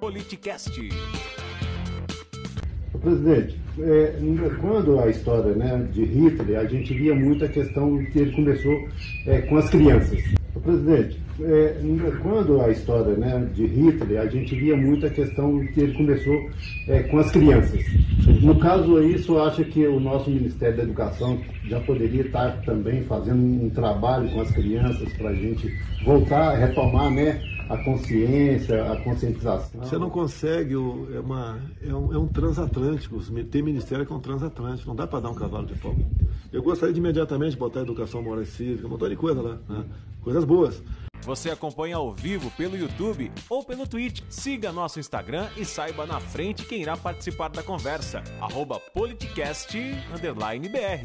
Politicast. Presidente, é, quando a história né, de Hitler, a gente via muito a questão que ele começou é, com as crianças. Presidente, é, quando a história né, de Hitler, a gente via muito a questão que ele começou é, com as crianças. No caso aí, o acha que o nosso Ministério da Educação já poderia estar também fazendo um trabalho com as crianças para a gente voltar retomar né, a consciência, a conscientização. Você não consegue, é, uma, é, um, é um transatlântico, tem ministério que é um transatlântico, não dá para dar um cavalo de fogo. Eu gostaria de imediatamente botar educação moral e cívica, um montão de coisa lá, né? coisas boas. Você acompanha ao vivo pelo YouTube ou pelo Twitch. Siga nosso Instagram e saiba na frente quem irá participar da conversa. Arroba politicast_br